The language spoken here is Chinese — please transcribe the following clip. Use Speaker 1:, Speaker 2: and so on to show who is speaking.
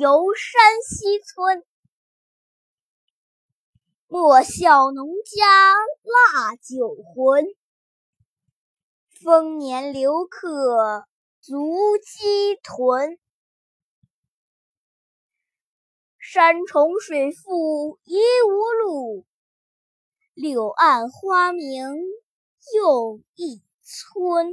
Speaker 1: 游山西村。莫笑农家腊酒浑丰年留客足鸡豚。山重水复疑无路柳暗花明又一村。